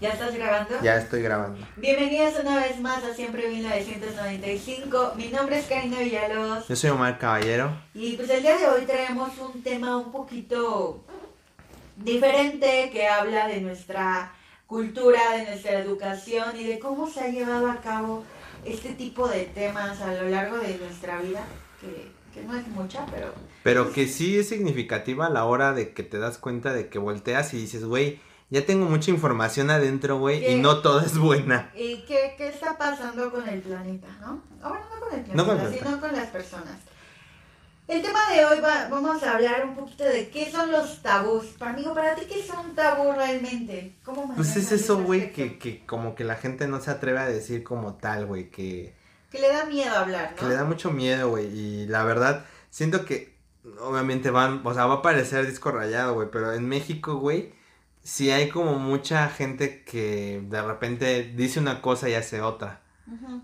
¿Ya estás grabando? Ya estoy grabando. Bienvenidos una vez más a Siempre 1995. Mi nombre es Karina Villalobos. Yo soy Omar Caballero. Y pues el día de hoy traemos un tema un poquito diferente que habla de nuestra cultura, de nuestra educación y de cómo se ha llevado a cabo este tipo de temas a lo largo de nuestra vida, que, que no es mucha, pero... Pero que sí es significativa a la hora de que te das cuenta de que volteas y dices, güey, ya tengo mucha información adentro, güey, y no toda es buena. ¿Y qué, qué, está pasando con el planeta, no? O bueno, no con el planeta, No con el sino con las personas. El tema de hoy va, vamos a hablar un poquito de qué son los tabús. Para amigo, para ti, ¿qué es un tabú realmente? ¿Cómo Pues es eso, güey, que, que como que la gente no se atreve a decir como tal, güey, que, Que le da miedo hablar, que ¿no? le da mucho miedo, güey, y la verdad, siento que obviamente van, o sea, va a parecer disco rayado, güey, pero en México, güey, sí hay como mucha gente que de repente dice una cosa y hace otra.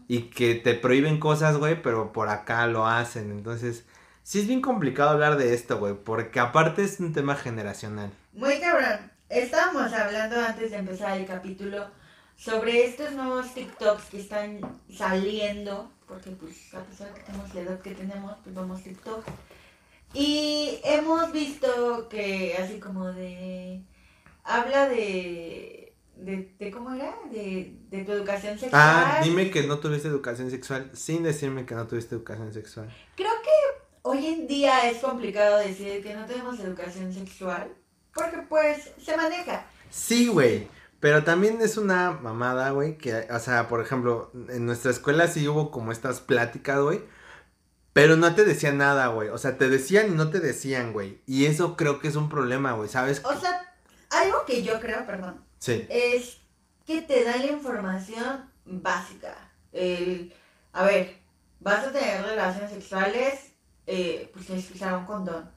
Y que te prohíben cosas, güey, pero por acá lo hacen. Entonces, sí es bien complicado hablar de esto, güey, porque aparte es un tema generacional. Muy cabrón. Estábamos hablando antes de empezar el capítulo sobre estos nuevos TikToks que están saliendo, porque pues a pesar que tenemos la edad que tenemos, pues vamos TikTok. Y hemos visto que así como de... Habla de... De, de cómo era, de, de tu educación sexual. Ah, dime que no tuviste educación sexual sin decirme que no tuviste educación sexual. Creo que hoy en día es complicado decir que no tenemos educación sexual, porque pues se maneja. Sí, güey. Pero también es una mamada, güey, que, o sea, por ejemplo, en nuestra escuela sí hubo como estas pláticas, güey. Pero no te decían nada, güey. O sea, te decían y no te decían, güey. Y eso creo que es un problema, güey, ¿sabes? O sea, que yo creo, perdón, Sí. es que te da la información básica. El, a ver, vas a tener relaciones sexuales, eh, pues tienes que usar un condón.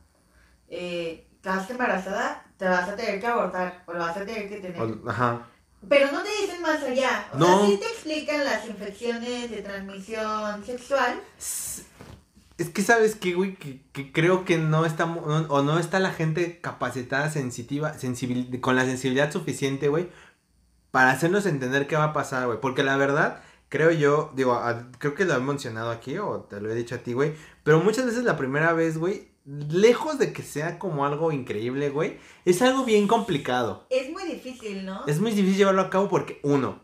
Eh, ¿Estás embarazada? Te vas a tener que abortar o lo vas a tener que tener. O- Ajá. Pero no te dicen más allá. O No. sea, sí te explican las infecciones de transmisión sexual. Es que sabes que, güey, que, que creo que no está, no- o no está la gente capacitada, sensitiva, sensibil, con la sensibilidad suficiente, güey, para hacernos entender qué va a pasar, güey. Porque la verdad, creo yo, digo, a- creo que lo he mencionado aquí, o te lo he dicho a ti, güey, pero muchas veces la primera vez, güey, lejos de que sea como algo increíble, güey, es algo bien complicado. Es muy difícil, ¿no? Es muy difícil llevarlo a cabo porque, uno,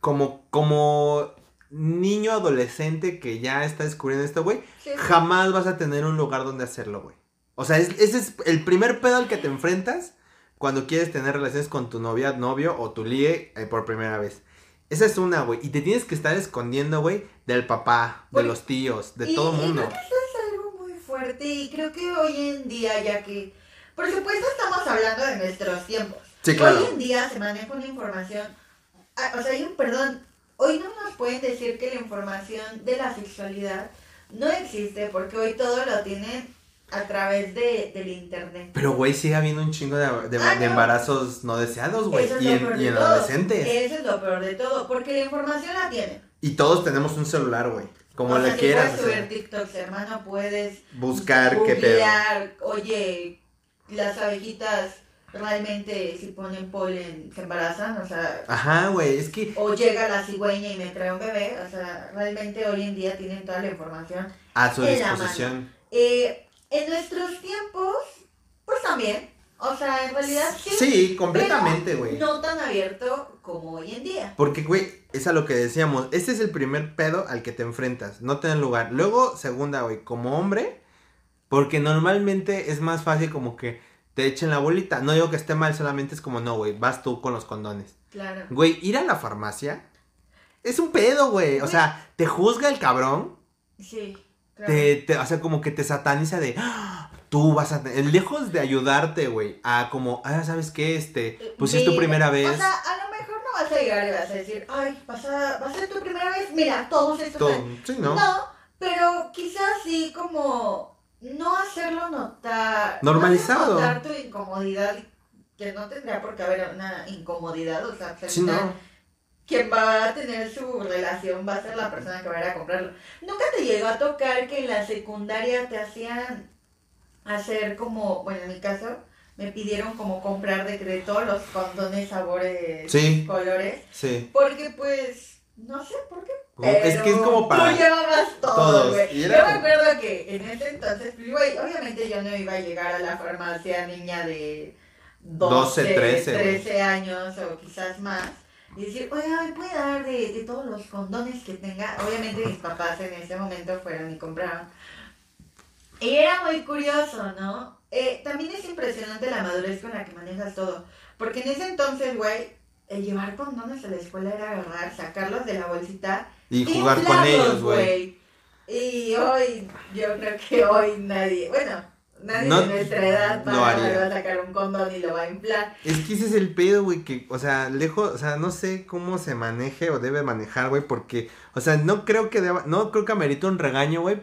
como, como niño adolescente que ya está descubriendo esto, güey, Sí. jamás vas a tener un lugar donde hacerlo, güey. O sea, es- ese es el primer pedo al que te enfrentas cuando quieres tener relaciones con tu novia, novio o tu ligue eh, por primera vez. Esa es una, güey. Y te tienes que estar escondiendo, güey, del papá, de Güey, los tíos, de Y- todo y mundo. creo que eso es algo muy fuerte y creo que hoy en día, ya que, por supuesto estamos hablando de nuestros tiempos. Sí, claro. Hoy en día se maneja una información, ah, o sea, hay un perdón, hoy no nos pueden decir que la información de la sexualidad no existe porque hoy todo lo tienen a través de, del internet. Pero, güey, sigue habiendo un chingo de, de- Ah, de embarazos no deseados, güey. Es Y en, y en adolescentes. Eso es lo peor de todo, porque la información la tienen. Y todos tenemos un celular, güey. Como o sea, quieras. Puedes o sea, subir TikToks, hermano, puedes buscar qué pedo. googlear, oye, las abejitas realmente si ponen polen se embarazan, o sea, Ajá, güey. Es que o llega la cigüeña y me trae un bebé, o sea, realmente hoy en día tienen toda la información. a su disposición. Eh, en nuestros tiempos, pues también, o sea, en realidad sí, Sí, completamente, güey. no tan abierto como hoy en día. Porque, güey, es a lo que decíamos. Este es el primer pedo al que te enfrentas. No tener lugar. Luego, segunda, güey, como hombre. Porque normalmente es más fácil como que te echen la bolita. No digo que esté mal, solamente es como, no, güey, vas tú con los condones. Claro. Güey, ir a la farmacia es un pedo, güey. O sea, te juzga el cabrón. Sí, claro. Te, te- o sea, como que te sataniza de, "Ah, tú vas a lejos de ayudarte, güey, a como, ah, ¿sabes qué? Este, pues si es tu primera vez. O sea, a lo mejor no vas a llegar y vas a decir, ay, vas a, va a ser tu primera vez, mira, todos estos todo- años". sí, ¿no? No, pero quizás sí como no hacerlo notar. Normalizado. No notar tu incomodidad, que no tendría por qué haber una incomodidad, o sea, Sí, no. quien va a tener su relación va a ser la persona que va a ir a comprarlo. Nunca te llegó a tocar que en la secundaria te hacían hacer como, bueno, en mi caso, me pidieron como comprar de, de todos los condones, sabores, Sí. colores. Sí. Porque pues, no sé por qué. Es que es como para Tú llevabas todo, güey. Yo me acuerdo que en ese entonces, pues, güey, obviamente yo no iba a llegar a la farmacia niña de 12, 12, 13, güey. 13 años o quizás más. Y decir, oiga, ¿me puede dar de, de todos los condones que tenga? Obviamente mis papás en ese momento fueron y compraron. Y era muy curioso, ¿no? Eh, también es impresionante la madurez con la que manejas todo. Porque en ese entonces, güey, el llevar condones a la escuela era agarrar, sacarlos de la bolsita Y jugar con ellos, güey. Y hoy, yo creo que hoy nadie, bueno, nadie No de nuestra edad va, haría. va a sacar un condón y lo va a inflar. Es que ese es el pedo, güey, que, o sea, lejos, o sea, no sé cómo se maneje o debe manejar, güey, porque, o sea, no creo que deba, no creo que amerite un regaño, güey,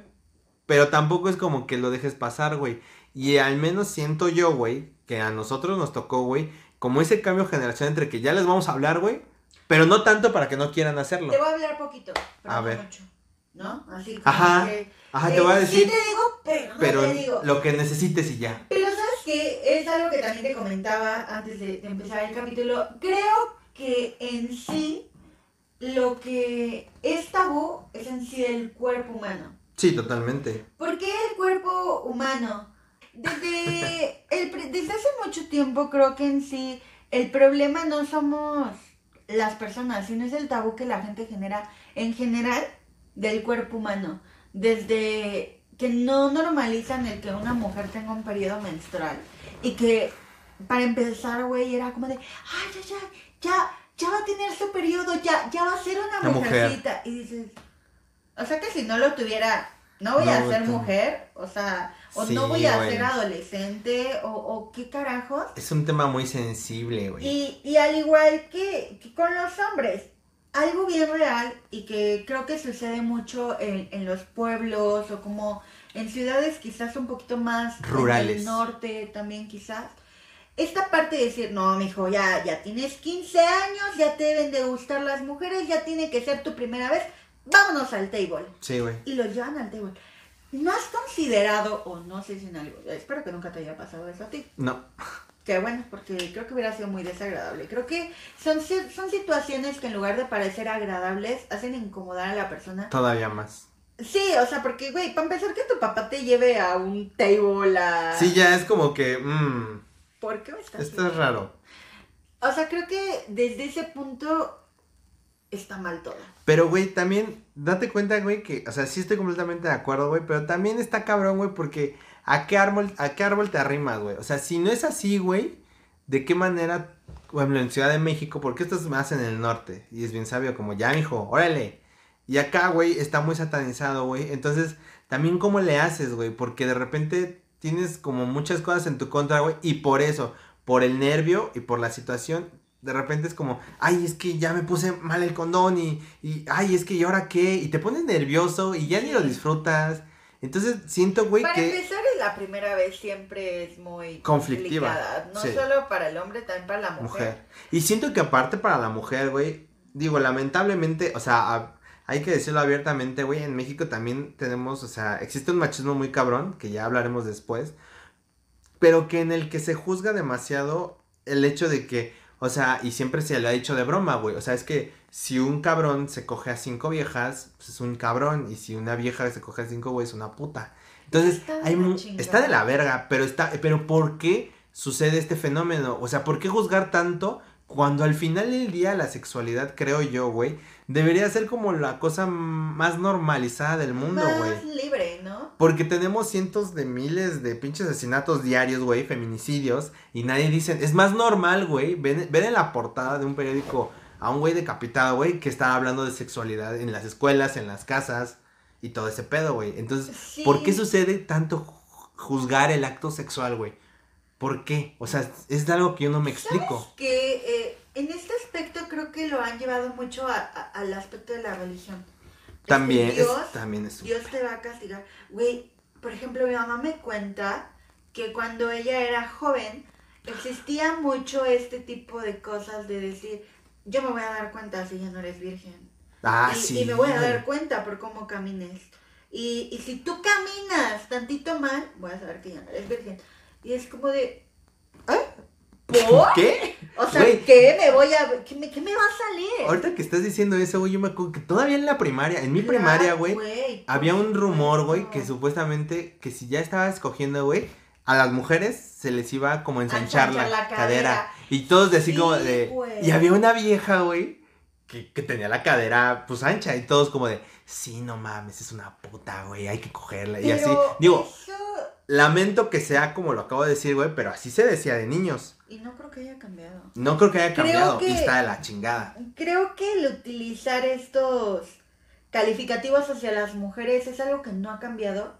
pero tampoco es como que lo dejes pasar, güey. Y al menos siento yo, güey, que a nosotros nos tocó, güey, como ese cambio generacional entre que ya les vamos a hablar, güey, pero no tanto para que no quieran hacerlo. Te voy a hablar poquito, pero A no ver. mucho, ¿no? Así como Ajá, que, Ajá, eh, te voy a Sí decir, te digo, pero no pero te digo. lo que necesites y ya. Pero sabes que es algo que también te comentaba antes de, de empezar el capítulo. Creo que en sí lo que es tabú es en sí el cuerpo humano. Sí, totalmente. ¿Por qué el cuerpo humano? Desde, el, desde hace mucho tiempo creo que en sí el problema no somos las personas, sino es el tabú que la gente genera en general del cuerpo humano. Desde que no normalizan el que una mujer tenga un periodo menstrual y que para empezar, güey, era como de, ay, ya, ya, ya, ya va a tener su periodo, ya, ya va a ser una Una mujer. mujercita. Y dices, o sea que si no lo tuviera, no voy No, a ser mujer, o sea, o Sí, no voy a güey. ser adolescente, o, o qué carajos. Es un tema muy sensible, güey. Y, y al igual que, que con los hombres, algo bien real y que creo que sucede mucho en, en los pueblos o como en ciudades quizás un poquito más Rurales. el norte también quizás. Esta parte de decir, no, mijo, ya, ya tienes 15 años, ya te deben de gustar las mujeres, ya tiene que ser tu primera vez, vámonos al table Sí, güey. y los llevan al table. ¿No has considerado, o no sé si en algo, espero que nunca te haya pasado eso a ti, No. que bueno, porque creo que hubiera sido muy desagradable. Creo que son, son situaciones que en lugar de parecer agradables, hacen incomodar a la persona. Todavía más. Sí, o sea, porque, güey, para empezar que tu papá te lleve a un table a... Sí, ya es como que, mmm, ¿Por qué me estás esto es raro. O sea, creo que desde ese punto está mal todo. Pero, güey, también, date cuenta, güey, que, o sea, sí estoy completamente de acuerdo, güey, pero también está cabrón, güey, porque ¿a qué árbol, a qué árbol te arrimas, güey? O sea, si no es así, güey, ¿de qué manera, ejemplo, en Ciudad de México, porque esto es más en el norte, y es bien sabio, como, ya, mijo, órale. Y acá, güey, está muy satanizado, güey, entonces, también cómo le haces, güey, porque de repente tienes como muchas cosas en tu contra, güey, y por eso, por el nervio y por la situación, de repente es como, ay, es que ya me puse mal el condón y, y ay, es que ¿y ahora qué? Y te pones nervioso y ya ni lo disfrutas. Entonces siento, güey, Para que... empezar, la primera vez siempre es muy Conflictiva, complicada, No sí. solo para el hombre, también para la mujer. mujer. Y siento que aparte para la mujer, güey, digo, lamentablemente, o sea, a- hay que decirlo abiertamente, güey, en México también tenemos, o sea, existe un machismo muy cabrón, que ya hablaremos después, pero que en el que se juzga demasiado el hecho de que, o sea, y siempre se le ha dicho de broma, güey, o sea, es que si un cabrón se coge a cinco viejas, pues es un cabrón, y si una vieja se coge a cinco, güey, es una puta. Entonces, Está hay está de la verga, pero está, pero ¿por qué sucede este fenómeno? O sea, ¿por qué juzgar tanto cuando al final del día la sexualidad, creo yo, güey, debería ser como la cosa más normalizada del mundo, Más güey? libre, ¿no? Porque tenemos cientos de miles de pinches asesinatos diarios, güey, feminicidios, y nadie dice, es más normal, güey, ven, ven en la portada de un periódico a un güey decapitado, güey, que está hablando de sexualidad en las escuelas, en las casas, y todo ese pedo, güey. Entonces, Sí. ¿por qué sucede tanto ju- juzgar el acto sexual, güey? ¿Por qué? O sea, es algo que yo no me explico. que eh, en este aspecto creo que lo han llevado mucho a- a- al aspecto de la religión. También, es, Dios, también es... Dios te va a castigar. Güey, por ejemplo, mi mamá me cuenta que cuando ella era joven existía mucho este tipo de cosas de decir, yo me voy a dar cuenta si ya no eres virgen. Ah, y, sí. y me voy a dar cuenta por cómo camines. Y, y si tú caminas tantito mal, voy a saber que ya no eres virgen. Y es como de, ¿Por? ¿Qué? O sea, Güey. ¿qué me voy a... ¿Qué me, qué me va a salir? Ahorita que estás diciendo eso, güey, yo me acuerdo que todavía en la primaria, en mi Claro, primaria, güey, había un rumor, güey, que supuestamente que si ya estabas escogiendo, güey, a las mujeres se les iba como a ensanchar la, ensanchar la cadera. cadera. Y todos de así Sí, como de... Y había una vieja, güey, que, que tenía la cadera pues ancha y todos como de, sí, no mames, es una puta, güey, hay que cogerla. y así, digo, eso- lamento que sea como lo acabo de decir, güey, pero así se decía de niños. Y no creo que haya cambiado. No creo que haya cambiado que- y está de la chingada. Creo que el utilizar estos calificativos hacia las mujeres es algo que no ha cambiado.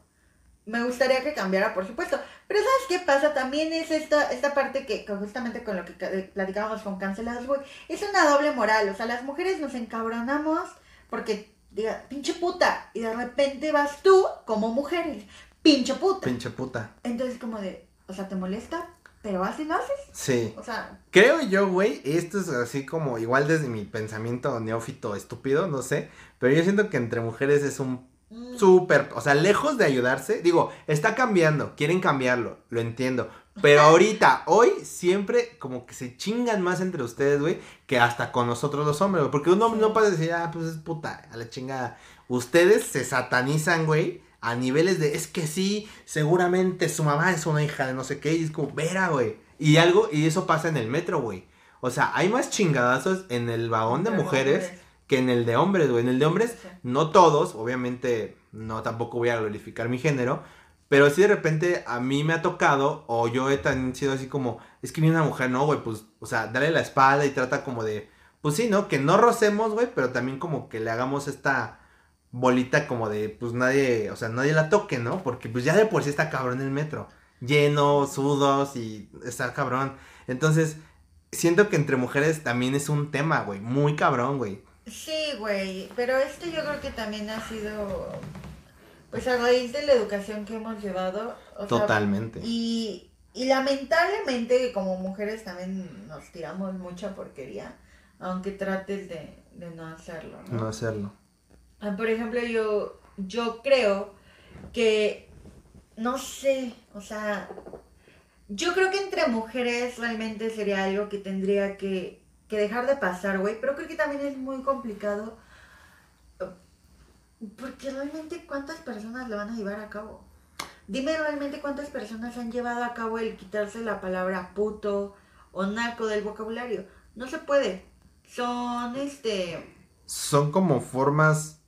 Me gustaría que cambiara, por supuesto. Pero ¿sabes qué pasa? También es esta, esta parte que, que justamente con lo que ca- platicábamos con Cancelados, güey, es una doble moral. O sea, las mujeres nos encabronamos porque, diga, pinche puta. Y de repente vas tú, como mujeres, pinche puta. Pinche puta. Entonces, como de, o sea, ¿te molesta? ¿Pero así no haces? Sí. O sea, Creo yo, güey, esto es así como igual desde mi pensamiento neófito estúpido, no sé, pero yo siento que entre mujeres es un mm, súper, o sea, lejos de ayudarse, digo, está cambiando, quieren cambiarlo, lo entiendo, pero ahorita, hoy, siempre como que se chingan más entre ustedes, güey, que hasta con nosotros los hombres, güey, porque un hombre Sí. no puede decir, ah, pues es puta, a la chingada. Ustedes se satanizan, güey, a niveles de, es que sí, seguramente su mamá es una hija de no sé qué, y es como, vera, güey. Y algo, y eso pasa en el metro, güey. O sea, hay más chingadazos en el vagón de mujeres que en el de hombres, güey. En el de hombres, Sí. no todos, obviamente, no tampoco voy a glorificar mi género, pero si de repente a mí me ha tocado, o yo he tan sido así como, es que viene una mujer, no, güey, pues, o sea, dale la espalda y trata como de, pues sí, ¿no? Que no rocemos, güey, pero también como que le hagamos esta bolita como de, pues nadie, o sea, nadie la toque, ¿no? Porque pues ya de por sí está cabrón el metro, lleno, sudos y está cabrón. Entonces, siento que entre mujeres también es un tema, güey, muy cabrón, güey. Sí, güey, pero esto yo creo que también ha sido, pues a raíz de la educación que hemos llevado. o sea, Totalmente. y, y lamentablemente como mujeres también nos tiramos mucha porquería, aunque trates de, de no hacerlo, ¿no? No hacerlo. Ah, Por ejemplo, yo, yo creo que, no sé, o sea, yo creo que entre mujeres realmente sería algo que tendría que, que dejar de pasar, güey, pero creo que también es muy complicado, porque realmente cuántas personas lo van a llevar a cabo. Dime realmente cuántas personas han llevado a cabo el quitarse la palabra puto o naco del vocabulario. No se puede. Son, este, Son como formas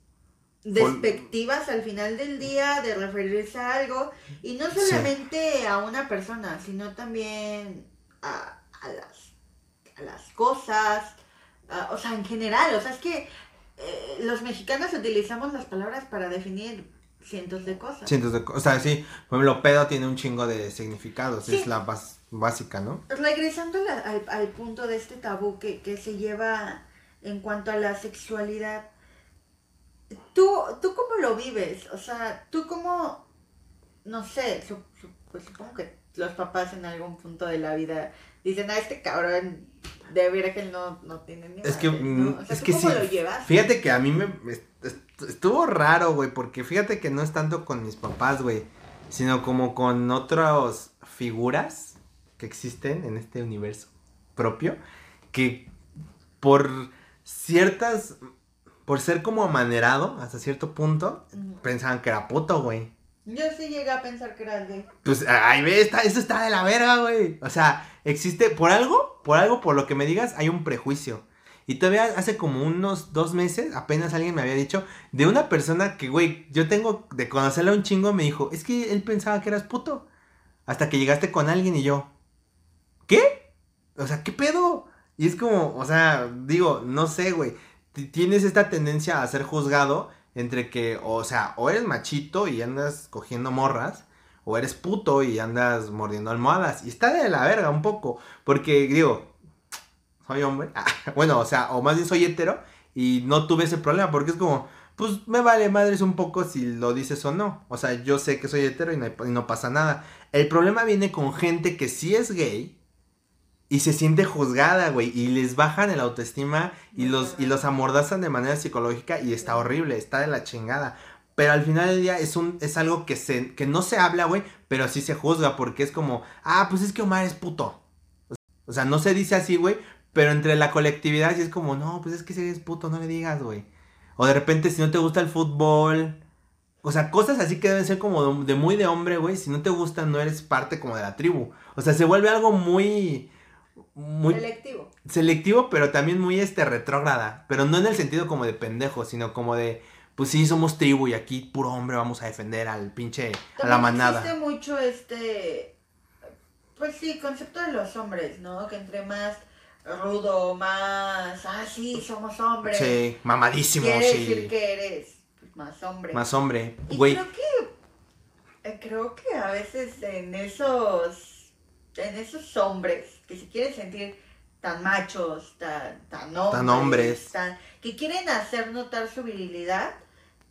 despectivas al final del día de referirse a algo y no Sí. solamente a una persona sino también a, a las a las cosas a- o sea en general o sea es que eh, los mexicanos utilizamos las palabras para definir cientos de cosas cientos de cosas. O sea, sí, por ejemplo, pedo tiene un chingo de significados. Sí. Es la bas- básica, ¿no? regresando la- al, al punto de este tabú que, que se lleva en cuanto a la sexualidad, ¿tú, ¿tú cómo lo vives? O sea, ¿tú cómo, no sé, su- su- pues supongo que los papás en algún punto de la vida dicen, a este cabrón de virgen no, no tiene ni Es que, madres", ¿no? mm, O sea, es ¿tú que cómo sí. lo llevas? Fíjate que a mí me est- est- estuvo raro, güey, porque fíjate que no es tanto con mis papás, güey, sino como con otras figuras que existen en este universo propio, que por ciertas, por ser como amanerado hasta cierto punto, pensaban que era puto, güey. Yo sí llegué a pensar que era gay. Pues, ay, ve, está, eso está de la verga, güey. O sea, existe, por algo, por algo, por lo que me digas, hay un prejuicio. Y todavía hace como unos dos meses, apenas alguien me había dicho, de una persona que, güey, yo tengo de conocerla un chingo, me dijo, es que él pensaba que eras puto. Hasta que llegaste con alguien y yo, ¿qué? O sea, ¿qué pedo? Y es como, o sea, digo, no sé, güey. Tienes esta tendencia a ser juzgado entre que, o sea, o eres machito y andas cogiendo morras, o eres puto y andas mordiendo almohadas. Y está de la verga un poco. Porque, digo, soy hombre. bueno, o sea, o más bien soy hetero. Y no tuve ese problema. Porque es como, pues me vale madres un poco si lo dices o no. O sea, yo sé que soy hetero y no, y no pasa nada. El problema viene con gente que sí es gay. Y se siente juzgada, güey. Y les bajan el autoestima y los, y los amordazan de manera psicológica. Y está horrible, está de la chingada. Pero al final del día es un es algo que se que no se habla, güey, pero sí se juzga porque es como, ah, pues es que Omar es puto. O sea, no se dice así, güey, pero entre la colectividad sí es como, no, pues es que si eres puto, no le digas, güey. O de repente si no te gusta el fútbol, o sea, cosas así que deben ser como de, de muy de hombre, güey, si no te gusta no eres parte como de la tribu. O sea, se vuelve algo muy muy Selectivo. selectivo, pero también muy este retrógrada, pero no en el sentido como de pendejo, sino como de pues sí, somos tribu y aquí puro hombre vamos a defender al pinche a la manada. Existe mucho este. Pues sí, concepto de los hombres, ¿no? Que entre más rudo, más. Ah, sí, somos hombres. Sí, mamadísimo, Quiere sí. decir que eres pues, más hombre. Más hombre, Y güey. creo que. eh, Creo que a veces en esos. En esos hombres que se quieren sentir tan machos, tan, tan hombres, hombres. tan- que quieren hacer notar su virilidad,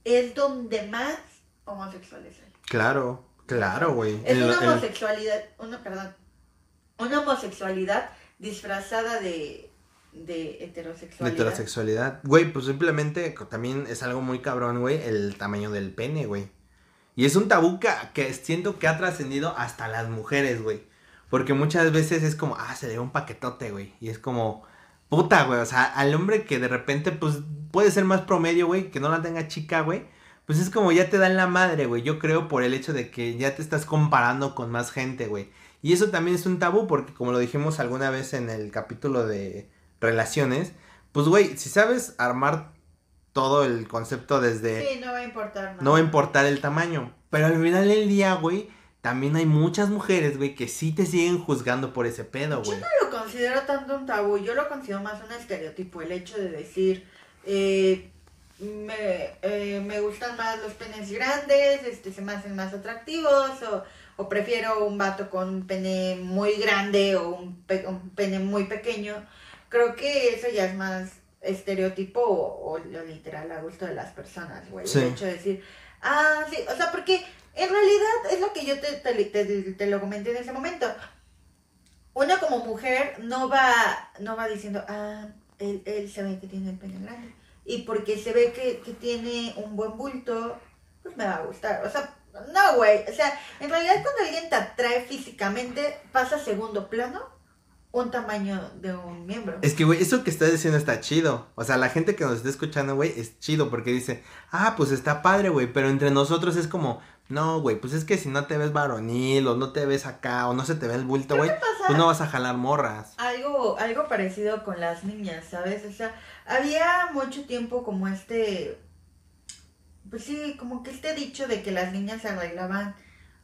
es donde más homosexuales hay. Claro, claro, güey. Es una homosexualidad, una, perdón, una homosexualidad disfrazada de, de de heterosexualidad. heterosexualidad. Güey, pues simplemente también es algo muy cabrón, güey, el tamaño del pene, güey. Y es un tabú que, que siento que ha trascendido hasta las mujeres, güey. Porque muchas veces es como, ah, se le ve un paquetote, güey. Y es como, puta, güey. O sea, al hombre que de repente, pues, puede ser más promedio, güey, que no la tenga chica, güey. Pues es como ya te dan la madre, güey. Yo creo por el hecho de que ya te estás comparando con más gente, güey. Y eso también es un tabú porque como lo dijimos alguna vez en el capítulo de relaciones, pues güey, si sabes armar todo el concepto desde Sí, no va a importar nada. no va a importar el tamaño, pero al final del día, güey, también hay muchas mujeres, güey, que sí te siguen juzgando por ese pedo, Yo güey. no lo considero tanto un tabú, yo lo considero más un estereotipo, el hecho de decir, eh, me, eh, me gustan más los penes grandes, este, se me hacen más atractivos, o, o prefiero un vato con un pene muy grande o un, pe- un pene muy pequeño. Creo que eso ya es más estereotipo o, o lo literal a gusto de las personas, güey. Sí. El hecho de decir, ah, sí, o sea, porque en realidad es lo que yo te, te, te- te lo comenté en ese momento uno como mujer no va, no va diciendo, ah, él, él se ve que tiene el pene grande. Y porque se ve que, que tiene un buen bulto, pues me va a gustar. O sea, no, güey. O sea, en realidad cuando alguien te atrae físicamente, pasa a segundo plano un tamaño de un miembro. Es que, güey, eso que estás diciendo está chido. O sea, la gente que nos está escuchando, güey, es chido porque dice, ah, pues está padre, güey. Pero entre nosotros es como, no, güey, pues es que si no te ves varonil o no te ves acá o no se te ve el bulto, güey, pues no vas a jalar morras. algo, algo parecido con las niñas, ¿sabes? O sea, había mucho tiempo como este, pues sí, como que este dicho de que las niñas se arreglaban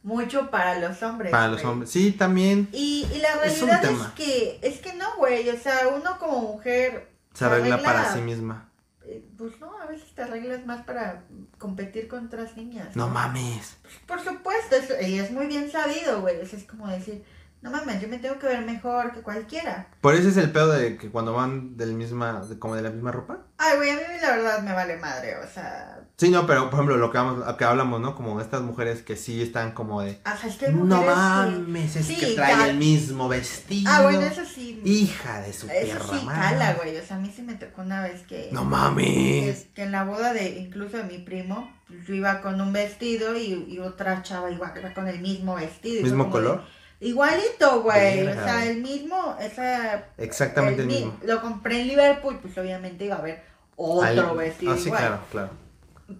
mucho para los hombres. Para los hombres. Sí, también Y, y la realidad es, que, es que no, güey, o sea, uno como mujer, se arregla arregla- para sí misma. Eh, pues no, a veces te arreglas más para competir con otras niñas. No mames. Por supuesto, eso, y es muy bien sabido, güey, es como decir, no mames, yo me tengo que ver mejor que cualquiera. Por eso es el pedo de que cuando van del misma, de- como de la misma ropa. Ay, güey, a mí la verdad me vale madre, o sea, Sí, no, pero por ejemplo, lo que, vamos- lo que hablamos, ¿no? Como estas mujeres que sí están como de. sea, es que hay No mujeres que- mames, es Sí, que trae cal- el mismo vestido. Ah, bueno, eso sí. Hija de su Eso perra sí madre. cala, güey, o sea, a mí sí me tocó una vez que... No mames. Es que en la boda de incluso de mi primo, yo iba con un vestido y, y otra chava igual iba con el mismo vestido. ¿Mismo de- color? Igualito, güey. O sea, el mismo, esa. Exactamente el, mi- mismo. Lo compré en Liverpool, pues obviamente iba a haber otro Al- vestido Ah, sí, igual. claro, claro.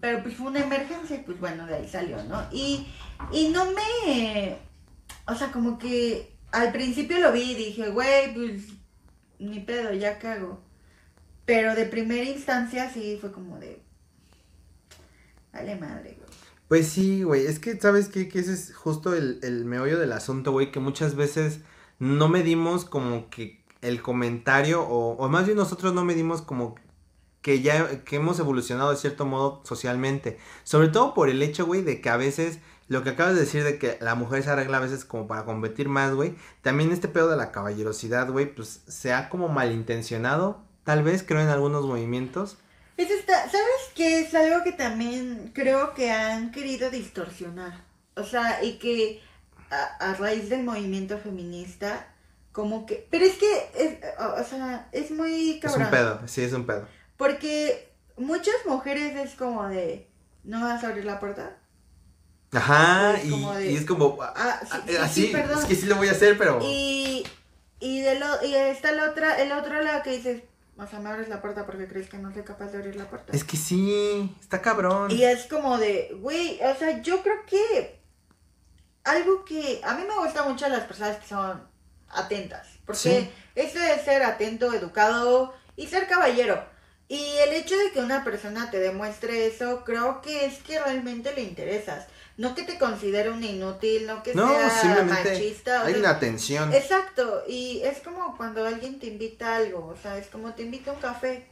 Pero pues fue una emergencia y pues bueno, de ahí salió, ¿no? Y, y no me. O sea, como que al principio lo vi y dije, güey, pues ni pedo, ya cago. Pero de primera instancia sí fue como de. Vale madre, güey. Pues sí, güey, es que, ¿sabes qué? Que ese es justo el, el meollo del asunto, güey, que muchas veces no medimos como que el comentario, o, o más bien nosotros no medimos como que ya, que hemos evolucionado de cierto modo socialmente. Sobre todo por el hecho, güey, de que a veces, lo que acabas de decir de que la mujer se arregla a veces como para competir más, güey, también este pedo de la caballerosidad, güey, pues se ha como malintencionado, tal vez, creo, en algunos movimientos. Eso está, ¿sabes qué? Es algo que también creo que han querido distorsionar. O sea, y que a, a raíz del movimiento feminista, como que... Pero es que, es, o, o sea, es muy Es cabrón. un pedo, sí, es un pedo. Porque muchas mujeres es como de, ¿no vas a abrir la puerta? Ajá, Es y, como de- y es como, Ah, sí, ah, sí, así, sí, perdón. es que sí lo voy a hacer, pero... Y, Y, de lo, y está el otra, el otro lado que dices, o sea, me abres la puerta porque crees que no soy capaz de abrir la puerta. Es que sí, está cabrón. Y es como de, güey, o sea, yo creo que algo que a mí me gusta mucho las personas que son atentas, porque Sí. esto de ser atento, educado y ser caballero. Y el hecho de que una persona te demuestre eso, creo que es que realmente le interesas. No que te considere un inútil, no que No, sea machista. o hay sea, una atención. Exacto, y es como cuando alguien te invita a algo, o sea, es como te invita a un café.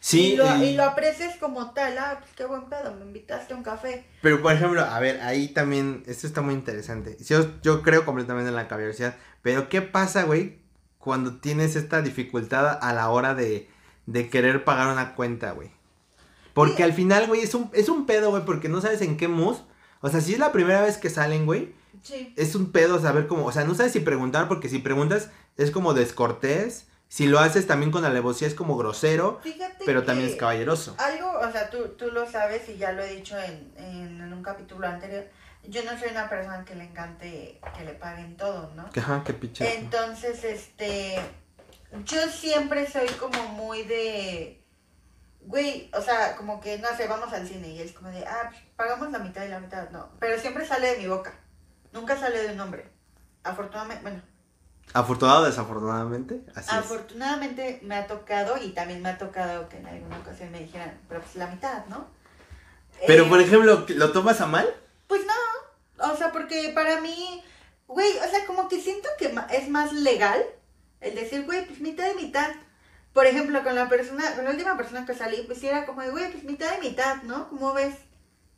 Sí, y, lo, y- y lo aprecias como tal, ah, pues qué buen pedo, me invitaste a un café. Pero por ejemplo, a ver, ahí también, esto está muy interesante. Yo, yo creo completamente en la caballerosidad, pero ¿qué pasa, güey, cuando tienes esta dificultad a la hora de, de querer pagar una cuenta, güey? Porque Sí. al final, güey, es un, es un pedo, güey, porque no sabes en qué mood. O sea, si es la primera vez que salen, güey, Sí. es un pedo saber cómo, o sea, no sabes si preguntar, porque si preguntas es como descortés. Si lo haces también con alevosía es como grosero, Fíjate pero también es caballeroso. Algo, o sea, tú, tú lo sabes y ya lo he dicho en, en, en un capítulo anterior. Yo no soy una persona que le encante que le paguen todo, ¿no? Ajá, qué piche. Entonces, este, yo siempre soy como muy de, güey, o sea, como que, no sé, vamos al cine y es como de, ah, pagamos la mitad y la mitad, no, pero siempre sale de mi boca, nunca sale de un hombre. Afortunadamente, bueno, Afortunado o desafortunadamente, así es. afortunadamente me ha tocado y también me ha tocado que en alguna ocasión me dijeran, pero pues la mitad, ¿no? Pero Eh, por ejemplo, ¿lo tomas a mal? Pues no, o sea, porque para mí, güey, o sea, como que siento que es más legal el decir, güey, pues mitad y mitad. Por ejemplo, con la persona, con la última persona que salí, pues era como de, güey, pues mitad y mitad, ¿no? ¿Cómo ves?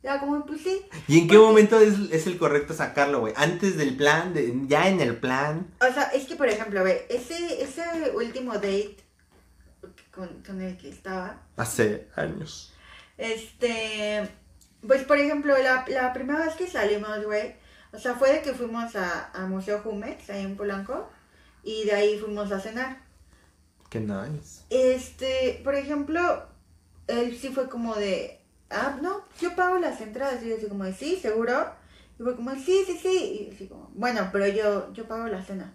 Era como, pues sí. ¿Y en qué Porque- momento es, es el correcto sacarlo, güey? ¿Antes del plan? De, ¿Ya en el plan? O sea, es que, por ejemplo, ve, ese, ese último date con, con el que estaba, Hace años. Este, pues por ejemplo, la, la primera vez que salimos, güey, o sea, fue de que fuimos a, a Museo Jumex, ahí en Polanco, y de ahí fuimos a cenar. Qué nice. Este, por ejemplo, él sí fue como de, ah, no, yo pago las entradas, y yo así como de, sí, seguro, y fue como, sí, sí, sí, y así como, bueno, pero yo, yo pago la cena.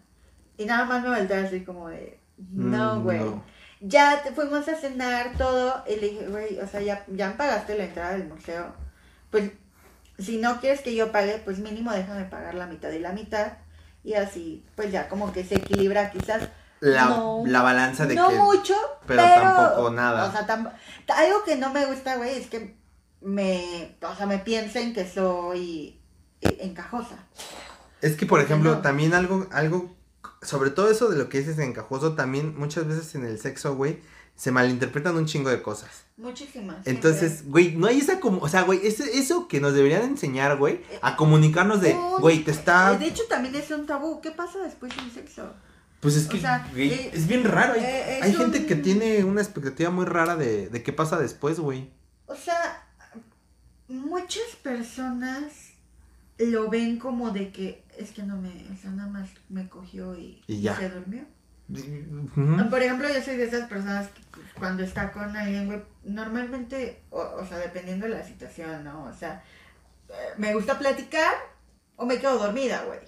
Y nada más me volteé así como de, no, Mm, güey. no. Ya te fuimos a cenar todo y le dije, güey, o sea, ya, ya pagaste la entrada del museo. Pues si no quieres que yo pague, pues mínimo déjame pagar la mitad y la mitad. Y así, pues ya como que se equilibra quizás. La, No. la balanza de no que... mucho, pero pero, tampoco nada. O sea, tam- algo que no me gusta, güey, es que me, o sea, me piensen que soy eh, encajosa. Es que, por ejemplo, no. también algo, algo, sobre todo eso de lo que dices encajoso, también muchas veces en el sexo, güey, se malinterpretan un chingo de cosas. Muchísimas. Entonces, güey, no hay esa como, o sea, güey, ese- eso que nos deberían enseñar, güey, a comunicarnos de, güey, te está, Eh, De hecho, también es un tabú. ¿Qué pasa después del sexo? Pues es o que, sea, güey, eh, es bien raro, hay, eh, hay gente un- que tiene una expectativa muy rara de, de qué pasa después, güey. O sea, muchas personas lo ven como de que es que no me, o sea, nada más me cogió y, Y ya. se durmió. Por ejemplo, yo soy de esas personas que pues, cuando está con alguien, güey, normalmente, o, o sea, dependiendo de la situación, ¿no? O sea, eh, me gusta platicar o me quedo dormida, güey.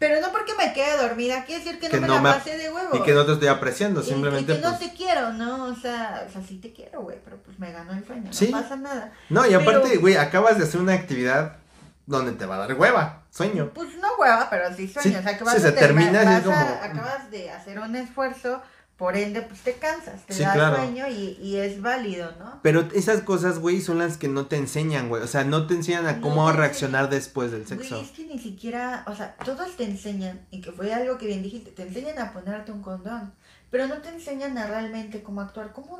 Pero no porque me quede dormida, quiere decir que no Que me no la me- pasé de huevo. Y que no te estoy apreciando, Y- simplemente, y que no pues, te quiero, ¿no? O sea, o sea, sí te quiero, güey, pero pues me ganó el sueño, Sí. no pasa nada. No, y aparte, güey, acabas de hacer una actividad donde te va a dar hueva, sueño. Pues no hueva, pero sí sueño. Sí, o sea, que sí, vas se a terminar, termina así vas a- como- acabas de hacer un esfuerzo, por ende, pues te cansas, te Sí, da claro. sueño y, y es válido, ¿no? Pero esas cosas, güey, son las que no te enseñan, güey. O sea, no te enseñan a No cómo reaccionar después del Güey, sexo. es que ni siquiera, o sea, todos te enseñan, y que fue algo que bien dijiste, te enseñan a ponerte un condón, pero no te enseñan a realmente cómo actuar. ¿Cómo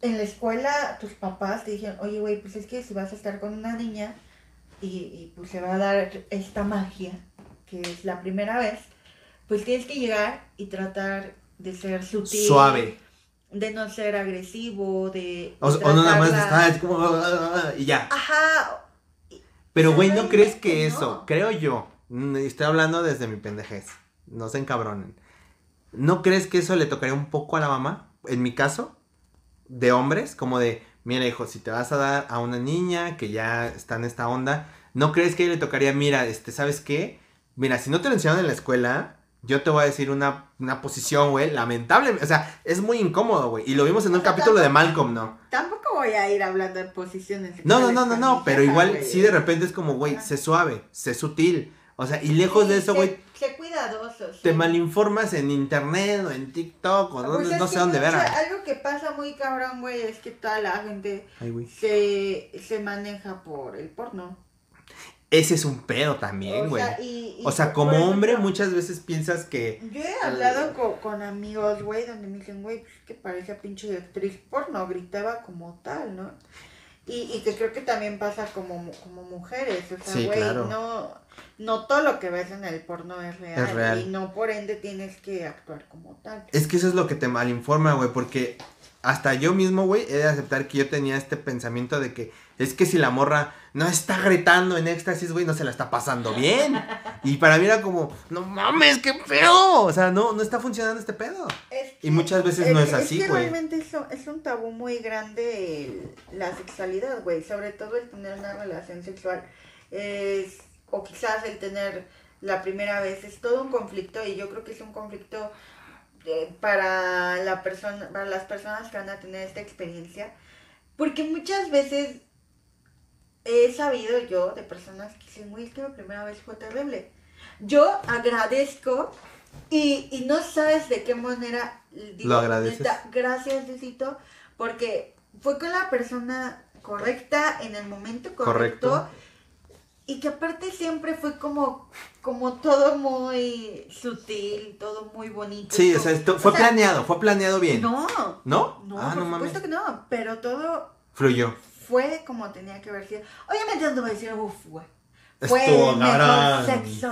en la escuela tus papás te dijeron, oye, güey, pues es que si vas a estar con una niña y, y pues se va a dar esta magia, que es la primera vez, pues tienes que llegar y tratar de ser sutil. Suave. De no ser agresivo, de... O, de o no nada más está, es como, ah, ah, ah, y ya. Ajá, Pero, güey, ¿no crees que eso? Creo yo. mm, Estoy hablando desde mi pendejez. No se encabronen. ¿No crees que eso le tocaría un poco a la mamá? En mi caso, de hombres, como de, mira, hijo, si te vas a dar a una niña que ya está en esta onda, ¿no crees que le tocaría, mira, este, ¿sabes qué? Mira, si no te lo enseñaron en la escuela, yo te voy a decir una, una posición, güey, lamentable. O sea, es muy incómodo, güey. Y lo vimos en un O sea, capítulo de Malcolm, ¿no? Tampoco voy a ir hablando de posiciones. No, no, no, no, no. Pero igual, sí, de repente es como, güey, sé suave, sé sutil. O sea, y lejos de eso, güey, Sé cuidadoso. sí. te malinformas en internet o en TikTok o Pues no sé dónde ver. Algo que pasa muy cabrón, güey, es que toda la gente Ay, se, se maneja por el porno. Ese es un pedo también, o güey. sea, y- y O sea, como hombre muchas veces piensas que... Yo he hablado co- con, amigos, güey, donde me dicen, güey, pues que parecía pinche actriz porno, gritaba como tal, ¿no? Y, y que creo que también pasa como, como mujeres, o sea, Sí, güey, claro. no, no todo lo que ves en el porno es real, Es real. y no por ende tienes que actuar como tal. Es que eso es lo que te malinforma, güey, porque hasta yo mismo, güey, he de aceptar que yo tenía este pensamiento de que es que si la morra no está gritando en éxtasis, güey, no se la está pasando bien. Y para mí era como, no mames, qué pedo. O sea, no, no está funcionando este pedo. Es Y muchas veces no es así, que güey. realmente es un, es un tabú muy grande el- la sexualidad, güey. Sobre todo el tener una relación sexual. Es, o quizás el tener la primera vez. Es todo un conflicto y yo creo que es un conflicto eh, para, la persona, para las personas que van a tener esta experiencia. Porque muchas veces he sabido yo de personas que dicen, güey, es que la primera vez fue terrible. Yo agradezco y, y no sabes de qué manera digo, Lo agradeces. neta, gracias, Diosito, porque fue con la persona correcta en el momento correcto, Correcto. Y que aparte siempre fue como como todo muy sutil, todo muy bonito. Sí, o sea, esto fue o sea, planeado, fue planeado bien. No, ¿No? no, ah, por no mames. supuesto que no, pero todo Fluyó. fue como tenía que haber sido. Obviamente no voy a decir, uff, güey. Fue el mejor sexo.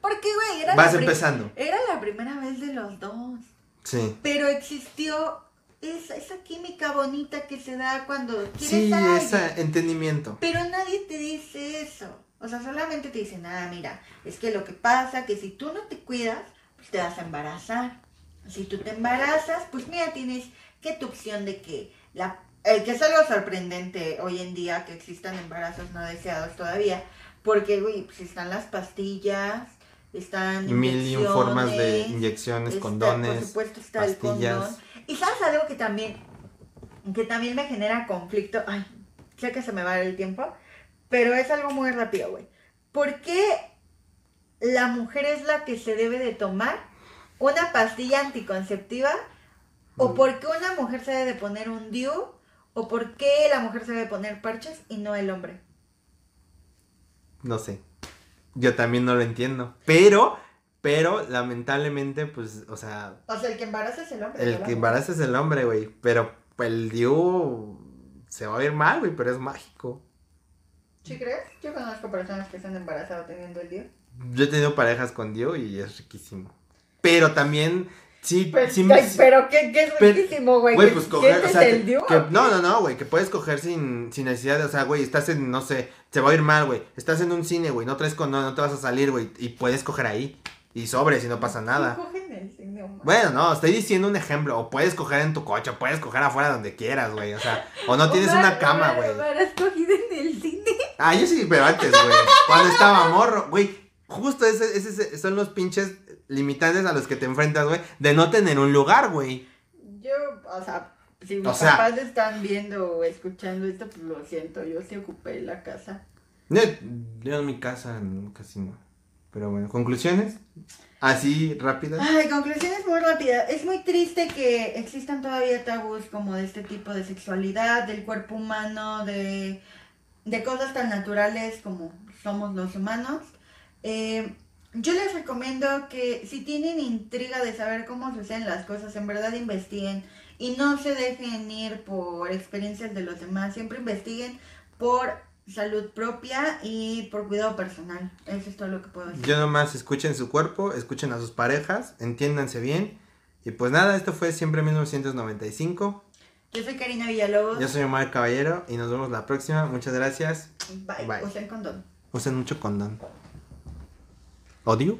Porque, güey, era, Vas la empezando. era la primera vez de los dos. Sí. Pero existió esa, esa química bonita que se da cuando quieres Sí, a ese entendimiento. Pero nadie te dice eso. O sea, solamente te dicen, ah, mira, es que lo que pasa, que si tú no te cuidas, pues te vas a embarazar. Si tú te embarazas, pues mira, tienes que tu opción de que la... que es algo sorprendente hoy en día que existan embarazos no deseados todavía. Porque, güey, pues están las pastillas, están Mil y un formas de inyecciones, está- condones. Por supuesto está el pastillas. condón. Y sabes algo que también, que también me genera conflicto. Ay, sé que se me va el tiempo, pero es algo muy rápido, güey. ¿Por qué la mujer es la que se debe de tomar una pastilla anticonceptiva? ¿O Mm. por qué una mujer se debe de poner un DIU? ¿O por qué la mujer se debe poner parches y no el hombre? No sé. Yo también no lo entiendo. Pero, pero, lamentablemente, pues, o sea, O sea, el que embaraza es el hombre. el que embaraza es el hombre, güey. Pero el Diu se va a ver mal, güey, pero es mágico. ¿Sí crees? Yo conozco personas que se han embarazado teniendo el DIU. Yo he tenido parejas con Diu y es riquísimo. Pero también, sí, Pues, sí, ay, sí- pero qué, qué es Pero- riquísimo, güey. Güey, pues coger, o sientes sea, que- ¿o no, no, no, güey, que puedes coger sin, sin necesidad de, o sea, güey, estás en, no sé, se va a ir mal, güey, estás en un cine, güey, no traes con, no, no te vas a salir, güey, y puedes coger ahí, y sobres y no pasa nada. Bueno, no, estoy diciendo un ejemplo, o puedes coger en tu coche, o puedes coger afuera donde quieras, güey, o sea, o no tienes Omar, una cama, güey. Omar, has cogido en el cine. Ah, yo sí, pero antes, güey, cuando estaba morro, güey, justo ese, ese, son los pinches limitantes a los que te enfrentas, güey, de no tener un lugar, güey. Yo, o sea, si mis O sea- papás están viendo o escuchando esto, pues lo siento, yo sí ocupé la casa. Yo, yo en mi casa casi no. Pero bueno, conclusiones. Así rápidas. Ay, conclusiones muy rápidas. Es muy triste que existan todavía tabús como de este tipo de sexualidad, del cuerpo humano, de, de cosas tan naturales como somos los humanos. Eh, yo les recomiendo que si tienen intriga de saber cómo suceden las cosas, en verdad investiguen y no se dejen ir por experiencias de los demás. Siempre investiguen por salud propia y por cuidado personal. Eso es todo lo que puedo decir. Yo nomás escuchen su cuerpo, escuchen a sus parejas, entiéndanse bien. Y pues nada, esto fue siempre 1995. Yo soy Karina Villalobos. Yo soy Omar Caballero y nos vemos la próxima. Muchas gracias. Bye. Bye. Usen condón. Usen mucho condón. ¿Odio?